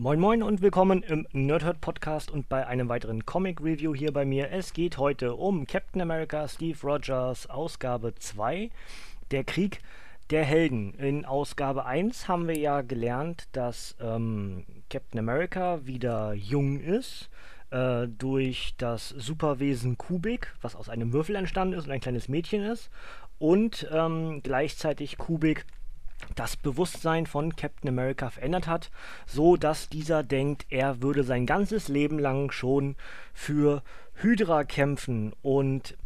Moin Moin und willkommen im Nerdhurt Podcast und bei einem weiteren Comic Review hier bei mir. Es geht heute um Captain America Steve Rogers Ausgabe 2, der Krieg der Helden. In Ausgabe 1 haben wir ja gelernt, dass ähm, Captain America wieder jung ist äh, durch das Superwesen Kubik, was aus einem Würfel entstanden ist und ein kleines Mädchen ist und ähm, gleichzeitig Kubik das Bewusstsein von Captain America verändert hat, so dass dieser denkt, er würde sein ganzes Leben lang schon für Hydra kämpfen. Und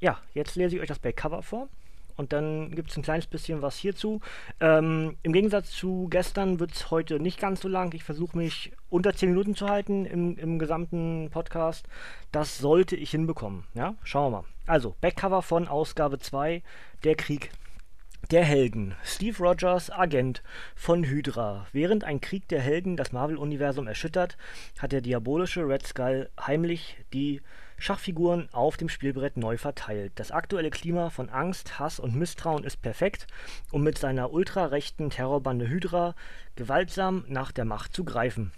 ja, jetzt lese ich euch das Backcover vor. Und dann gibt es ein kleines bisschen was hierzu. Ähm, Im Gegensatz zu gestern wird es heute nicht ganz so lang. Ich versuche mich unter 10 Minuten zu halten im, im gesamten Podcast. Das sollte ich hinbekommen. Ja, schauen wir mal. Also, Backcover von Ausgabe 2, der Krieg der Helden. Steve Rogers, Agent von Hydra. Während ein Krieg der Helden das Marvel-Universum erschüttert, hat der diabolische Red Skull heimlich die Schachfiguren auf dem Spielbrett neu verteilt. Das aktuelle Klima von Angst, Hass und Misstrauen ist perfekt, um mit seiner ultrarechten Terrorbande Hydra gewaltsam nach der Macht zu greifen.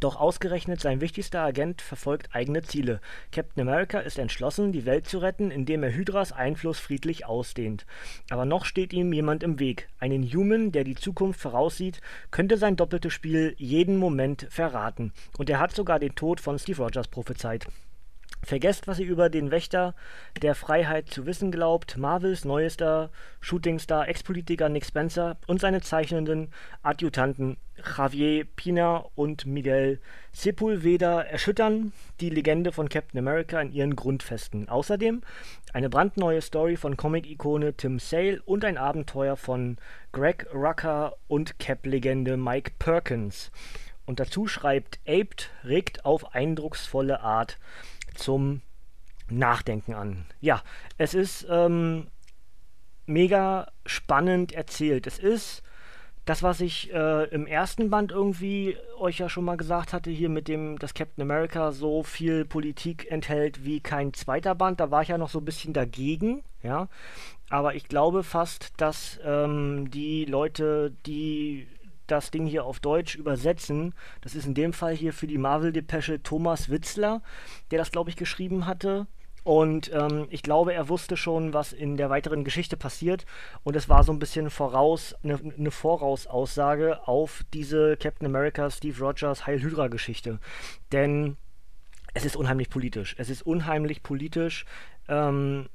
Doch ausgerechnet sein wichtigster Agent verfolgt eigene Ziele. Captain America ist entschlossen, die Welt zu retten, indem er Hydras Einfluss friedlich ausdehnt. Aber noch steht ihm jemand im Weg. Ein Inhuman, der die Zukunft voraussieht, könnte sein doppeltes Spiel jeden Moment verraten. Und er hat sogar den Tod von Steve Rogers prophezeit. Vergesst, was ihr über den Wächter der Freiheit zu wissen glaubt. Marvels neuester Shootingstar, Ex-Politiker Nick Spencer und seine zeichnenden Adjutanten Javier Pina und Miguel Sepulveda erschüttern die Legende von Captain America in ihren Grundfesten. Außerdem eine brandneue Story von Comic-Ikone Tim Sale und ein Abenteuer von Greg Rucker und Cap-Legende Mike Perkins. Und dazu schreibt Aped regt auf eindrucksvolle Art zum Nachdenken an. Ja, es ist ähm, mega spannend erzählt. Es ist das, was ich äh, im ersten Band irgendwie euch ja schon mal gesagt hatte, hier mit dem, dass Captain America so viel Politik enthält wie kein zweiter Band, da war ich ja noch so ein bisschen dagegen, ja. Aber ich glaube fast, dass ähm, die Leute, die das Ding hier auf Deutsch übersetzen. Das ist in dem Fall hier für die Marvel-Depesche Thomas Witzler, der das, glaube ich, geschrieben hatte. Und ähm, ich glaube, er wusste schon, was in der weiteren Geschichte passiert. Und es war so ein bisschen voraus, eine, eine Vorausaussage auf diese Captain America, Steve Rogers, Heil Hydra-Geschichte. Denn es ist unheimlich politisch. Es ist unheimlich politisch. Ähm,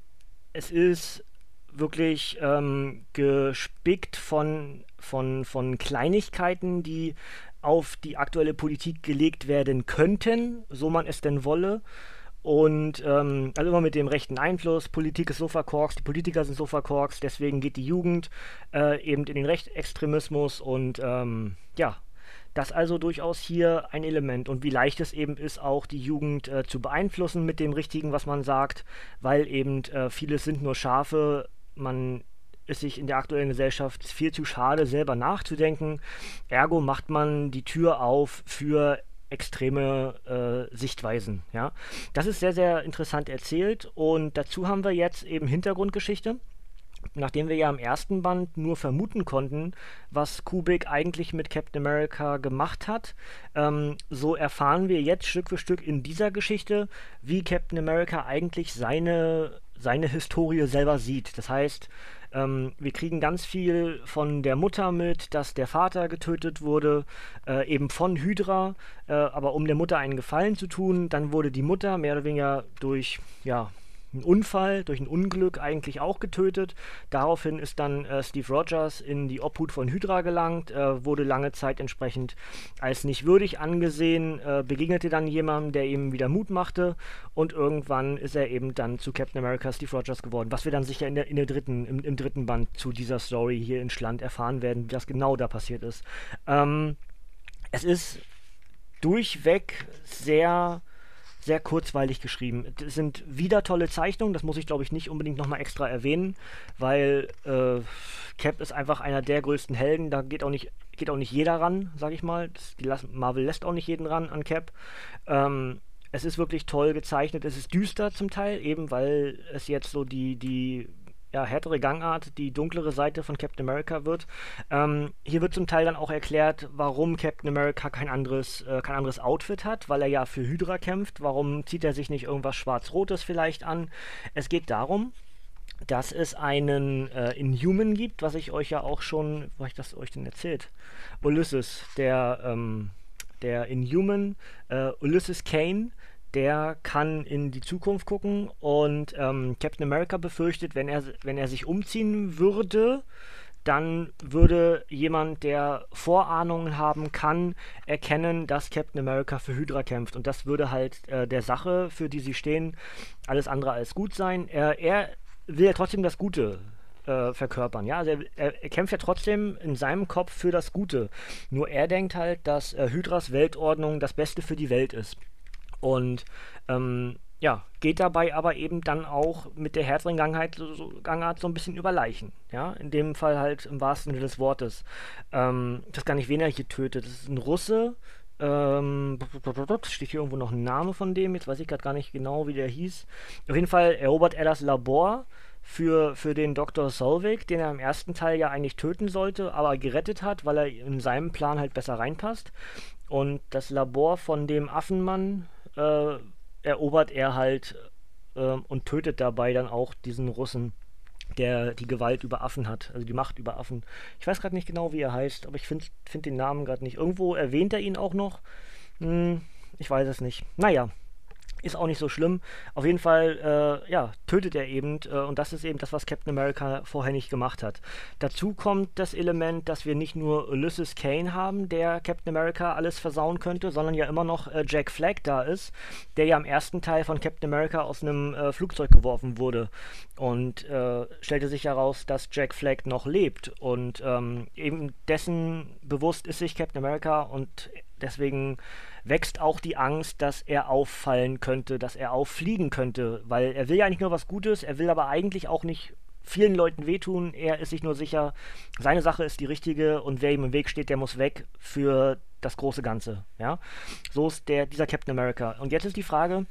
es ist wirklich ähm, gespickt von, von, von Kleinigkeiten, die auf die aktuelle Politik gelegt werden könnten, so man es denn wolle. Und ähm, also immer mit dem rechten Einfluss, Politik ist so verkorkst, die Politiker sind so verkorkst, deswegen geht die Jugend äh, eben in den Rechtsextremismus. Und ähm, ja, das also durchaus hier ein Element. Und wie leicht es eben ist, auch die Jugend äh, zu beeinflussen mit dem Richtigen, was man sagt, weil eben äh, vieles sind nur Schafe, man ist sich in der aktuellen Gesellschaft viel zu schade, selber nachzudenken. Ergo macht man die Tür auf für extreme äh, Sichtweisen. Ja? Das ist sehr, sehr interessant erzählt und dazu haben wir jetzt eben Hintergrundgeschichte. Nachdem wir ja im ersten Band nur vermuten konnten, was Kubik eigentlich mit Captain America gemacht hat, ähm, so erfahren wir jetzt Stück für Stück in dieser Geschichte, wie Captain America eigentlich seine seine Historie selber sieht. Das heißt, ähm, wir kriegen ganz viel von der Mutter mit, dass der Vater getötet wurde, äh, eben von Hydra, äh, aber um der Mutter einen Gefallen zu tun, dann wurde die Mutter mehr oder weniger durch, ja, einen Unfall, durch ein Unglück eigentlich auch getötet. Daraufhin ist dann äh, Steve Rogers in die Obhut von Hydra gelangt, äh, wurde lange Zeit entsprechend als nicht würdig angesehen, äh, begegnete dann jemandem, der ihm wieder Mut machte und irgendwann ist er eben dann zu Captain America Steve Rogers geworden, was wir dann sicher in der, in der dritten, im, im dritten Band zu dieser Story hier in Schland erfahren werden, wie das genau da passiert ist. Ähm, es ist durchweg sehr sehr kurzweilig geschrieben. Es sind wieder tolle Zeichnungen, das muss ich glaube ich nicht unbedingt nochmal extra erwähnen, weil äh, Cap ist einfach einer der größten Helden, da geht auch nicht, geht auch nicht jeder ran, sag ich mal. Das, Marvel lässt auch nicht jeden ran an Cap. Ähm, es ist wirklich toll gezeichnet, es ist düster zum Teil, eben weil es jetzt so die, die ja, härtere Gangart die dunklere Seite von Captain America wird. Ähm, hier wird zum Teil dann auch erklärt, warum Captain America kein anderes, äh, kein anderes Outfit hat, weil er ja für Hydra kämpft. Warum zieht er sich nicht irgendwas Schwarz-Rotes vielleicht an? Es geht darum, dass es einen äh, Inhuman gibt, was ich euch ja auch schon, wo habe ich das euch denn erzählt? Ulysses, der, ähm, der Inhuman, äh, Ulysses Kane, der kann in die Zukunft gucken und ähm, Captain America befürchtet, wenn er, wenn er sich umziehen würde, dann würde jemand, der Vorahnungen haben kann, erkennen, dass Captain America für Hydra kämpft. Und das würde halt äh, der Sache, für die sie stehen, alles andere als gut sein. Er, er will ja trotzdem das Gute äh, verkörpern. Ja, also er, er, kämpft ja trotzdem in seinem Kopf für das Gute. Nur er denkt halt, dass äh, Hydras Weltordnung das Beste für die Welt ist. Und ähm, ja, geht dabei aber eben dann auch mit der härteren Gangart so, Gangart so ein bisschen über Leichen. Ja, in dem Fall halt im wahrsten Sinne des Wortes. Ähm, das gar nicht, wen er hier tötet. Das ist ein Russe. Ähm, steht hier irgendwo noch ein Name von dem? Jetzt weiß ich gerade gar nicht genau, wie der hieß. Auf jeden Fall erobert er das Labor für, für den Dr. Solvik, den er im ersten Teil ja eigentlich töten sollte, aber gerettet hat, weil er in seinem Plan halt besser reinpasst. Und das Labor von dem Affenmann, äh, erobert er halt äh, und tötet dabei dann auch diesen Russen, der die Gewalt über Affen hat, also die Macht über Affen. Ich weiß gerade nicht genau, wie er heißt, aber ich finde find den Namen gerade nicht. Irgendwo erwähnt er ihn auch noch. Hm, ich weiß es nicht. Naja, ist auch nicht so schlimm. Auf jeden Fall, äh, ja, tötet er eben. Äh, und das ist eben das, was Captain America vorher nicht gemacht hat. Dazu kommt das Element, dass wir nicht nur Ulysses Kane haben, der Captain America alles versauen könnte, sondern ja immer noch äh, Jack Flag da ist, der ja im ersten Teil von Captain America aus einem äh, Flugzeug geworfen wurde. Und äh, stellte sich heraus, dass Jack Flag noch lebt. Und ähm, eben dessen bewusst ist sich Captain America und deswegen wächst auch die Angst, dass er auffallen könnte, dass er auffliegen könnte, weil er will ja nicht nur was Gutes, er will aber eigentlich auch nicht vielen Leuten wehtun, er ist sich nur sicher, seine Sache ist die richtige und wer ihm im Weg steht, der muss weg für das große Ganze, ja. So ist der, dieser Captain America. Und jetzt ist die Frage,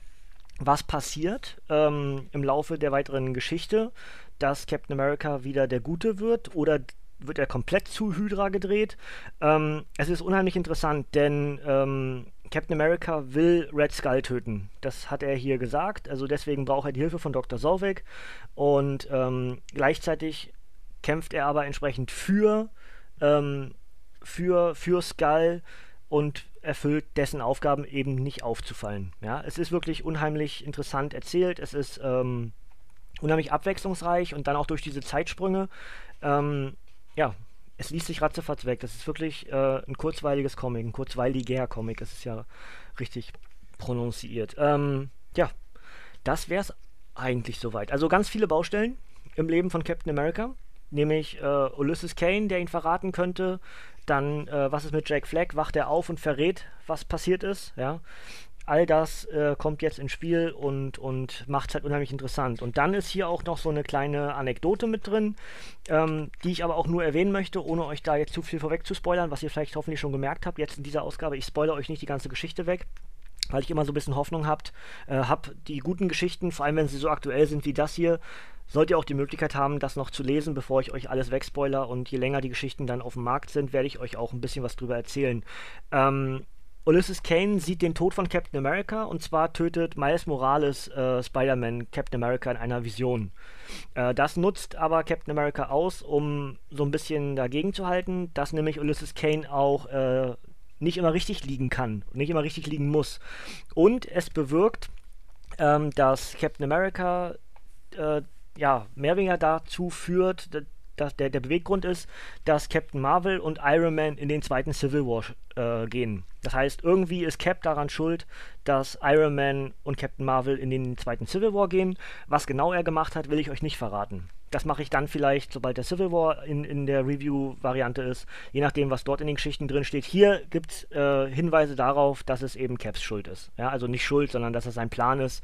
was passiert ähm, im Laufe der weiteren Geschichte, dass Captain America wieder der Gute wird oder wird er komplett zu Hydra gedreht. Ähm, es ist unheimlich interessant, denn ähm, Captain America will Red Skull töten. Das hat er hier gesagt. Also deswegen braucht er die Hilfe von Dr. Solvik. Und ähm, gleichzeitig kämpft er aber entsprechend für, ähm, für, für Skull und erfüllt dessen Aufgaben eben nicht aufzufallen. Ja, es ist wirklich unheimlich interessant erzählt. Es ist ähm, unheimlich abwechslungsreich und dann auch durch diese Zeitsprünge. Ähm, ja, es liest sich ratzefatz weg. Das ist wirklich äh, ein kurzweiliges Comic, ein kurzweiliger Comic. Es ist ja richtig prononciert. Ähm, ja, das wäre es eigentlich soweit. Also ganz viele Baustellen im Leben von Captain America. Nämlich äh, Ulysses Kane, der ihn verraten könnte. Dann, äh, was ist mit Jack Flag? Wacht er auf und verrät, was passiert ist. Ja all das äh, kommt jetzt ins Spiel und, und macht es halt unheimlich interessant. Und dann ist hier auch noch so eine kleine Anekdote mit drin, ähm, die ich aber auch nur erwähnen möchte, ohne euch da jetzt zu viel vorweg zu spoilern, was ihr vielleicht hoffentlich schon gemerkt habt, jetzt in dieser Ausgabe. Ich spoilere euch nicht die ganze Geschichte weg weil ich immer so ein bisschen Hoffnung habt, äh, hab die guten Geschichten, vor allem wenn sie so aktuell sind wie das hier, sollt ihr auch die Möglichkeit haben, das noch zu lesen, bevor ich euch alles wegspoiler. Und je länger die Geschichten dann auf dem Markt sind, werde ich euch auch ein bisschen was drüber erzählen. Ähm, Ulysses Kane sieht den Tod von Captain America und zwar tötet Miles Morales äh, Spider-Man Captain America in einer Vision. Äh, das nutzt aber Captain America aus, um so ein bisschen dagegen zu halten, dass nämlich Ulysses Kane auch äh, nicht immer richtig liegen kann nicht immer richtig liegen muss. Und es bewirkt, ähm, dass Captain America äh, ja, mehr oder weniger dazu führt, dass der, der Beweggrund ist, dass Captain Marvel und Iron Man in den zweiten Civil War äh, gehen. Das heißt, irgendwie ist Cap daran schuld, dass Iron Man und Captain Marvel in den zweiten Civil War gehen. Was genau er gemacht hat, will ich euch nicht verraten. Das mache ich dann vielleicht, sobald der Civil War in, in der Review-Variante ist, je nachdem, was dort in den Geschichten drin steht. Hier gibt es äh, Hinweise darauf, dass es eben Caps Schuld ist. Ja, also nicht Schuld, sondern dass es sein Plan ist.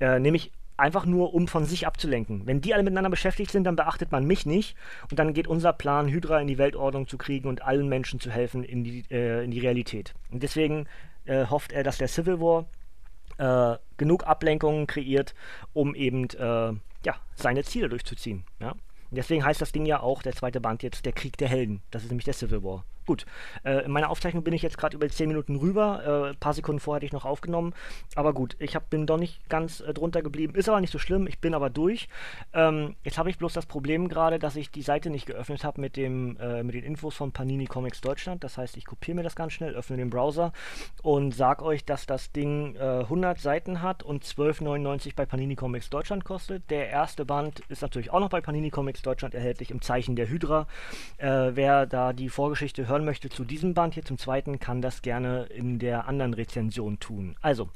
Äh, nämlich einfach nur, um von sich abzulenken. Wenn die alle miteinander beschäftigt sind, dann beachtet man mich nicht und dann geht unser Plan, Hydra in die Weltordnung zu kriegen und allen Menschen zu helfen in die, äh, in die Realität. Und deswegen äh, hofft er, dass der Civil War äh, genug Ablenkungen kreiert, um eben äh, ja, seine Ziele durchzuziehen. Ja? deswegen heißt das Ding ja auch, der zweite Band jetzt, der Krieg der Helden. Das ist nämlich der Civil War. Gut, äh, in meiner Aufzeichnung bin ich jetzt gerade über 10 Minuten rüber. Äh, ein paar Sekunden vorher hatte ich noch aufgenommen. Aber gut, ich hab, bin doch nicht ganz äh, drunter geblieben. Ist aber nicht so schlimm, ich bin aber durch. Ähm, jetzt habe ich bloß das Problem gerade, dass ich die Seite nicht geöffnet habe mit, äh, mit den Infos von Panini Comics Deutschland. Das heißt, ich kopiere mir das ganz schnell, öffne den Browser und sage euch, dass das Ding 100 äh, Seiten hat und 12,99 bei Panini Comics Deutschland kostet. Der erste Band ist natürlich auch noch bei Panini Comics Deutschland erhältlich im Zeichen der Hydra. Äh, wer da die Vorgeschichte hört, hören möchte zu diesem Band hier zum zweiten, kann das gerne in der anderen Rezension tun. Also,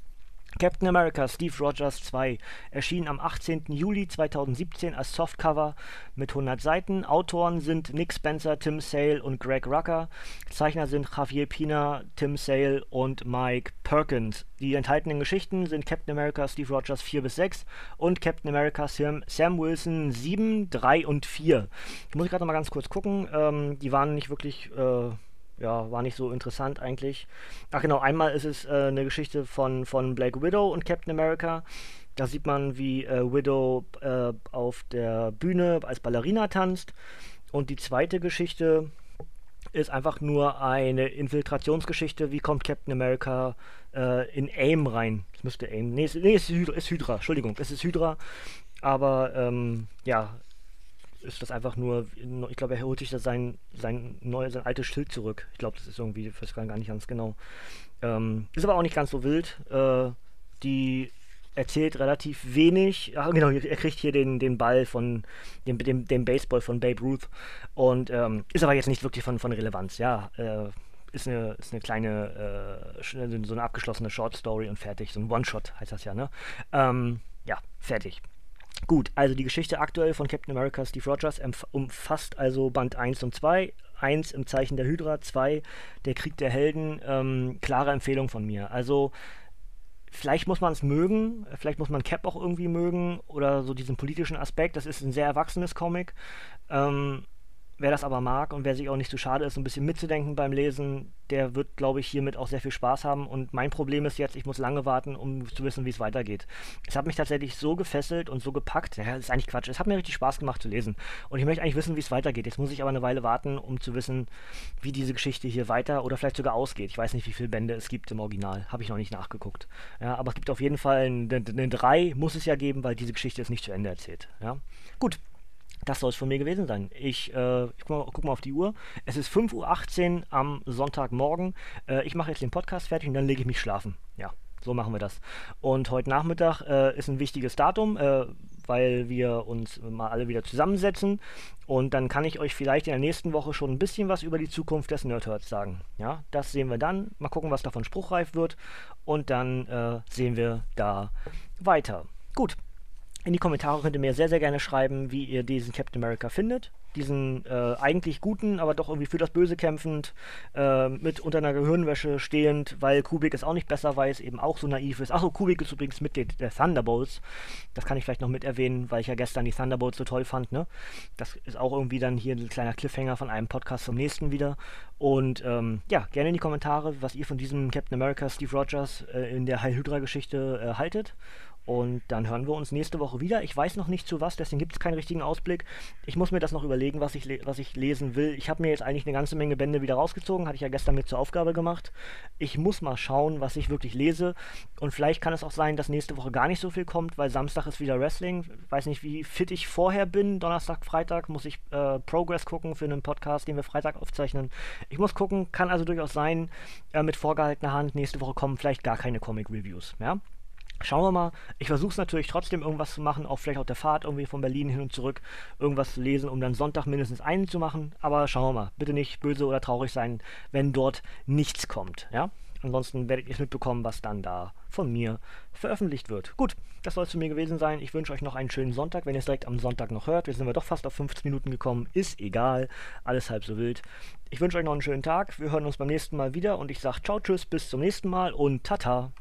Captain America Steve Rogers 2 erschien am 18. Juli 2017 als Softcover mit 100 Seiten. Autoren sind Nick Spencer, Tim Sale und Greg Rucker. Zeichner sind Javier Pina, Tim Sale und Mike Perkins. Die enthaltenen Geschichten sind Captain America Steve Rogers 4 bis 6 und Captain America Sam, Sam Wilson 7, 3 und 4. Ich muss gerade mal ganz kurz gucken. Ähm, die waren nicht wirklich. Äh, ja, war nicht so interessant eigentlich. Ach genau, einmal ist es äh, eine Geschichte von, von Black Widow und Captain America. Da sieht man, wie äh, Widow äh, auf der Bühne als Ballerina tanzt. Und die zweite Geschichte ist einfach nur eine Infiltrationsgeschichte. Wie kommt Captain America äh, in AIM rein? Das müsste AIM. Nee, es, nee, es ist Hydra, ist Hydra. Entschuldigung, es ist Hydra. Aber ähm, ja, ist das einfach nur, ich glaube, er holt sich da sein, sein, neu, sein altes Schild zurück. Ich glaube, das ist irgendwie, ich weiß gar nicht ganz genau. Ähm, ist aber auch nicht ganz so wild. Äh, die erzählt relativ wenig. Ach, genau, er kriegt hier den, den Ball von dem, dem, dem Baseball von Babe Ruth und ähm, ist aber jetzt nicht wirklich von, von Relevanz. Ja, äh, ist eine, ist eine kleine, äh, so eine abgeschlossene Short Story und fertig. So ein One-Shot heißt das ja, ne? Ähm, ja, fertig. Gut, also die Geschichte aktuell von Captain America Steve Rogers umfasst also Band 1 und 2. 1 im Zeichen der Hydra, 2 der Krieg der Helden. Ähm, klare Empfehlung von mir. Also vielleicht muss man es mögen, vielleicht muss man Cap auch irgendwie mögen oder so diesen politischen Aspekt. Das ist ein sehr erwachsenes Comic. Ähm, Wer das aber mag und wer sich auch nicht zu schade ist, ein bisschen mitzudenken beim Lesen, der wird, glaube ich, hiermit auch sehr viel Spaß haben. Und mein Problem ist jetzt, ich muss lange warten, um zu wissen, wie es weitergeht. Es hat mich tatsächlich so gefesselt und so gepackt. Ja, ist eigentlich Quatsch. Es hat mir richtig Spaß gemacht zu lesen. Und ich möchte eigentlich wissen, wie es weitergeht. Jetzt muss ich aber eine Weile warten, um zu wissen, wie diese Geschichte hier weiter oder vielleicht sogar ausgeht. Ich weiß nicht, wie viele Bände es gibt im Original. Habe ich noch nicht nachgeguckt. Ja, aber es gibt auf jeden Fall eine 3, muss es ja geben, weil diese Geschichte ist nicht zu Ende erzählt. Ja? Gut, das soll es von mir gewesen sein. Ich, äh, ich guck, mal, guck, mal, auf die Uhr. Es ist 5.18 Uhr am Sonntagmorgen. Äh, ich mache jetzt den Podcast fertig und dann lege ich mich schlafen. Ja, so machen wir das. Und heute Nachmittag äh, ist ein wichtiges Datum, äh, weil wir uns mal alle wieder zusammensetzen. Und dann kann ich euch vielleicht in der nächsten Woche schon ein bisschen was über die Zukunft des Nerdherds sagen. Ja, das sehen wir dann. Mal gucken, was davon spruchreif wird. Und dann äh, sehen wir da weiter. Gut, in die Kommentare könnt ihr mir sehr, sehr gerne schreiben, wie ihr diesen Captain America findet. Diesen äh, eigentlich guten, aber doch irgendwie für das Böse kämpfend, äh, mit unter einer Gehirnwäsche stehend, weil Kubik es auch nicht besser weiß, eben auch so naiv ist. Achso, Kubik ist übrigens Mitglied der Thunderbolts. Das kann ich vielleicht noch mit erwähnen, weil ich ja gestern die Thunderbolts so toll fand. Ne? Das ist auch irgendwie dann hier ein kleiner Cliffhanger von einem Podcast zum nächsten wieder. Und ähm, ja, gerne in die Kommentare, was ihr von diesem Captain America Steve Rogers äh, in der Heil Hydra-Geschichte äh, haltet. Und dann hören wir uns nächste Woche wieder. Ich weiß noch nicht zu was, deswegen gibt es keinen richtigen Ausblick. Ich muss mir das noch überlegen, was ich, was ich lesen will. Ich habe mir jetzt eigentlich eine ganze Menge Bände wieder rausgezogen, hatte ich ja gestern mit zur Aufgabe gemacht. Ich muss mal schauen, was ich wirklich lese. Und vielleicht kann es auch sein, dass nächste Woche gar nicht so viel kommt, weil Samstag ist wieder Wrestling. Ich weiß nicht, wie fit ich vorher bin. Donnerstag, Freitag muss ich äh, Progress gucken für einen Podcast, den wir Freitag aufzeichnen. Ich muss gucken, kann also durchaus sein, äh, mit vorgehaltener Hand, nächste Woche kommen vielleicht gar keine Comic-Reviews. Ja? Schauen wir mal. Ich versuche es natürlich trotzdem irgendwas zu machen, auch vielleicht auf der Fahrt irgendwie von Berlin hin und zurück irgendwas zu lesen, um dann Sonntag mindestens einen zu machen. Aber schauen wir mal. Bitte nicht böse oder traurig sein, wenn dort nichts kommt. Ja? Ansonsten werdet ihr mitbekommen, was dann da von mir veröffentlicht wird. Gut, das soll es zu mir gewesen sein. Ich wünsche euch noch einen schönen Sonntag. Wenn ihr es direkt am Sonntag noch hört, wir sind wir doch fast auf 15 Minuten gekommen. Ist egal. Alles halb so wild. Ich wünsche euch noch einen schönen Tag. Wir hören uns beim nächsten Mal wieder und ich sage ciao, tschüss, bis zum nächsten Mal und tata.